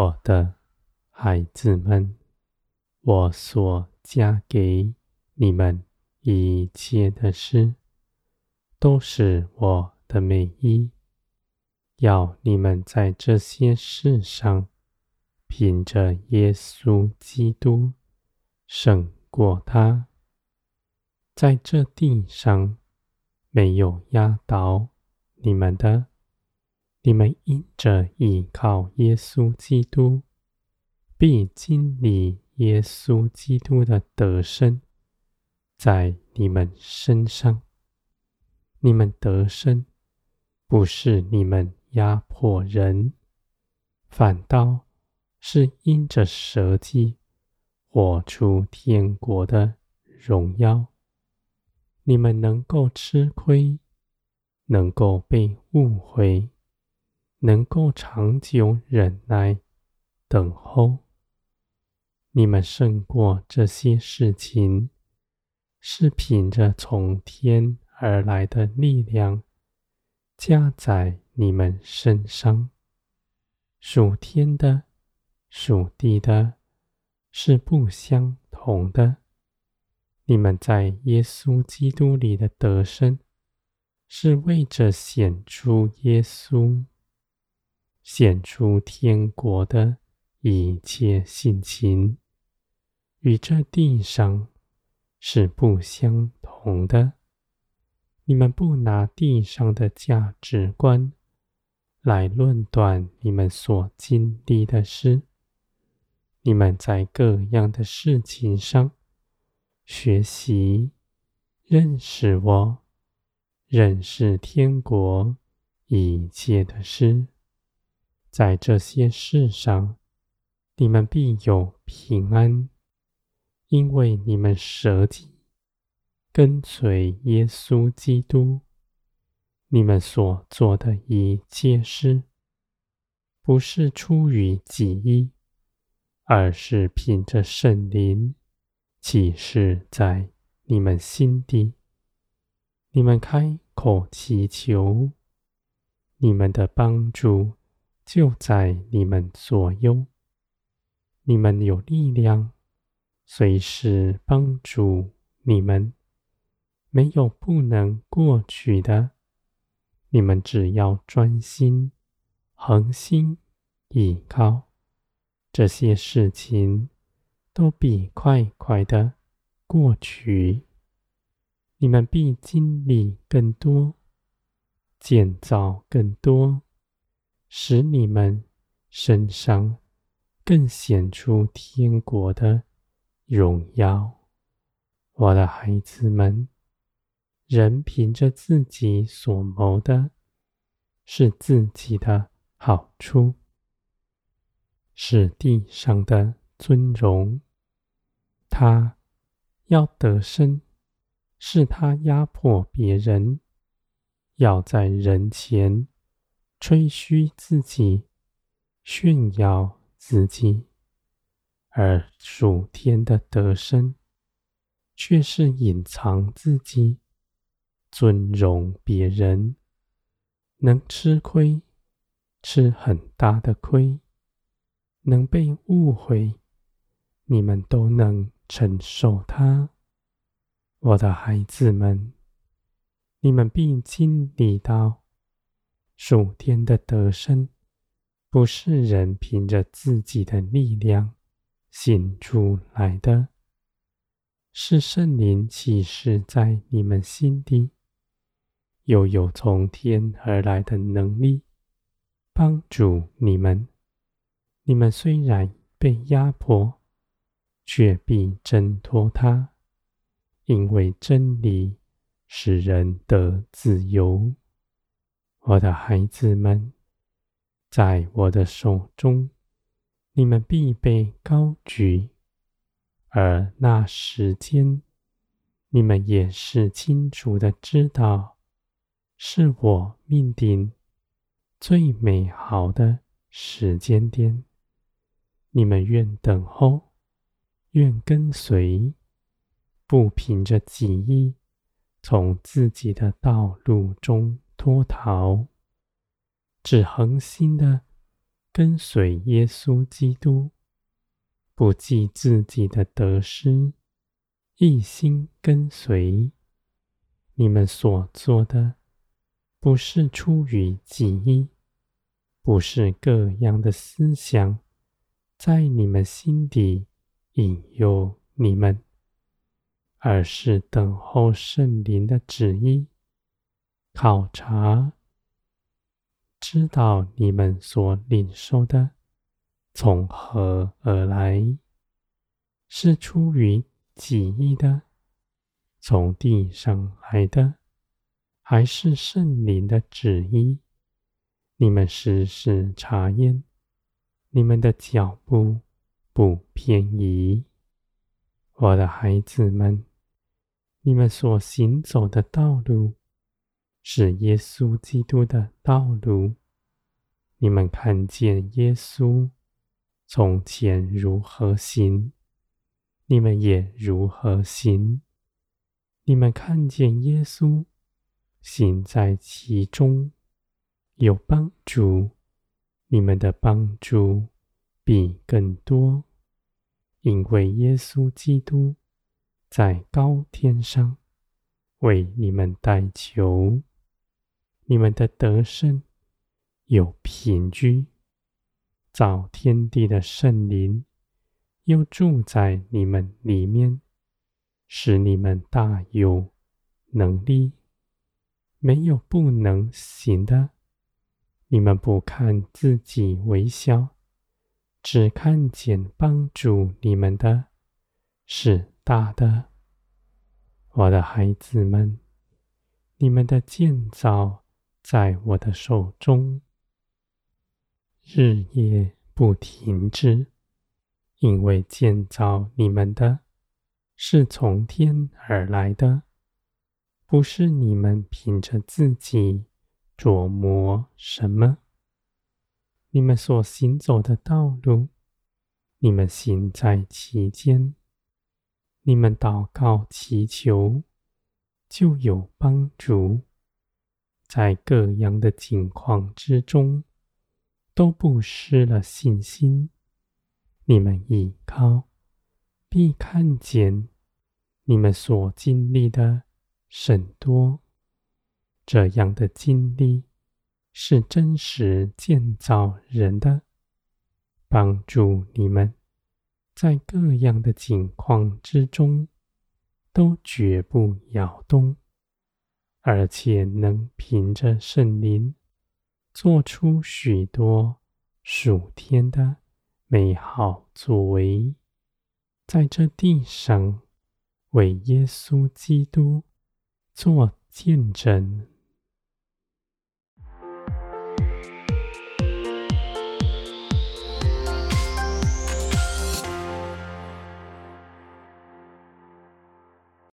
我的孩子们，我所加给你们一切的事，都是我的美意，要你们在这些事上，凭着耶稣基督胜过他。在这地上没有压倒你们的。你们因着依靠耶稣基督，必经历耶稣基督的得胜，在你们身上。你们得胜，不是你们压迫人，反倒是因着舍己，活出天国的荣耀。你们能够吃亏，能够被误会。能够长久忍耐，等候，你们胜过这些事情，是凭着从天而来的力量加在你们身上。属天的、属地的，是不相同的。你们在耶稣基督里的得胜，是为着显出耶稣。显出天国的一切性情，与这地上是不相同的。你们不拿地上的价值观来论断你们所经历的事。你们在各样的事情上学习认识我，认识天国一切的事。在这些事上，你们必有平安，因为你们舍己，跟随耶稣基督。你们所做的一切事，不是出于己意，而是凭着圣灵启示在你们心底。你们开口祈求，你们的帮助。就在你们左右，你们有力量，随时帮助你们，没有不能过去的。你们只要专心、恒心倚靠，这些事情都比快快的过去。你们必经历更多，建造更多。使你们身上更显出天国的荣耀，我的孩子们。人凭着自己所谋的，是自己的好处，是地上的尊荣。他要得胜，是他压迫别人，要在人前。吹嘘自己，炫耀自己，而属天的得胜，却是隐藏自己，尊荣别人，能吃亏，吃很大的亏，能被误会，你们都能承受它。我的孩子们，你们必经历到。属天的得胜，不是人凭着自己的力量行出来的，是圣灵启示在你们心底，又有从天而来的能力帮助你们。你们虽然被压迫，却必挣脱它，因为真理使人得自由。我的孩子们，在我的手中，你们必被高举；而那时间，你们也是清楚的知道，是我命定最美好的时间点。你们愿等候，愿跟随，不凭着己意，从自己的道路中脱逃，只恒心的跟随耶稣基督，不计自己的得失，一心跟随。你们所做的，不是出于己意，不是各样的思想，在你们心底引诱你们，而是等候圣灵的旨意，考察。知道你们所领受的从何而来，是出于己意的，从地上来的，还是圣灵的旨意？你们时时查验，你们的脚步不偏移。我的孩子们，你们所行走的道路，是耶稣基督的道路。你们看见耶稣从前如何行，你们也如何行。你们看见耶稣行在其中，有帮助，你们的帮助必更多，因为耶稣基督在高天上为你们代求。你们的得胜有凭据，造天地的圣灵又住在你们里面，使你们大有能力，没有不能行的。你们不看自己为小，只看见帮助你们的是大的。我的孩子们，你们的建造。在我的手中，日夜不停止，因为建造你们的，是从天而来的，不是你们凭着自己琢磨什么。你们所行走的道路，你们行在其间，你们祷告祈求，就有帮助。在各样的境况之中，都不失了信心。你们倚靠，必看见你们所经历的甚多。这样的经历是真实建造人的，帮助你们在各样的境况之中都绝不摇动。而且能凭着圣灵做出许多属天的美好作为，在这地上为耶稣基督做见证。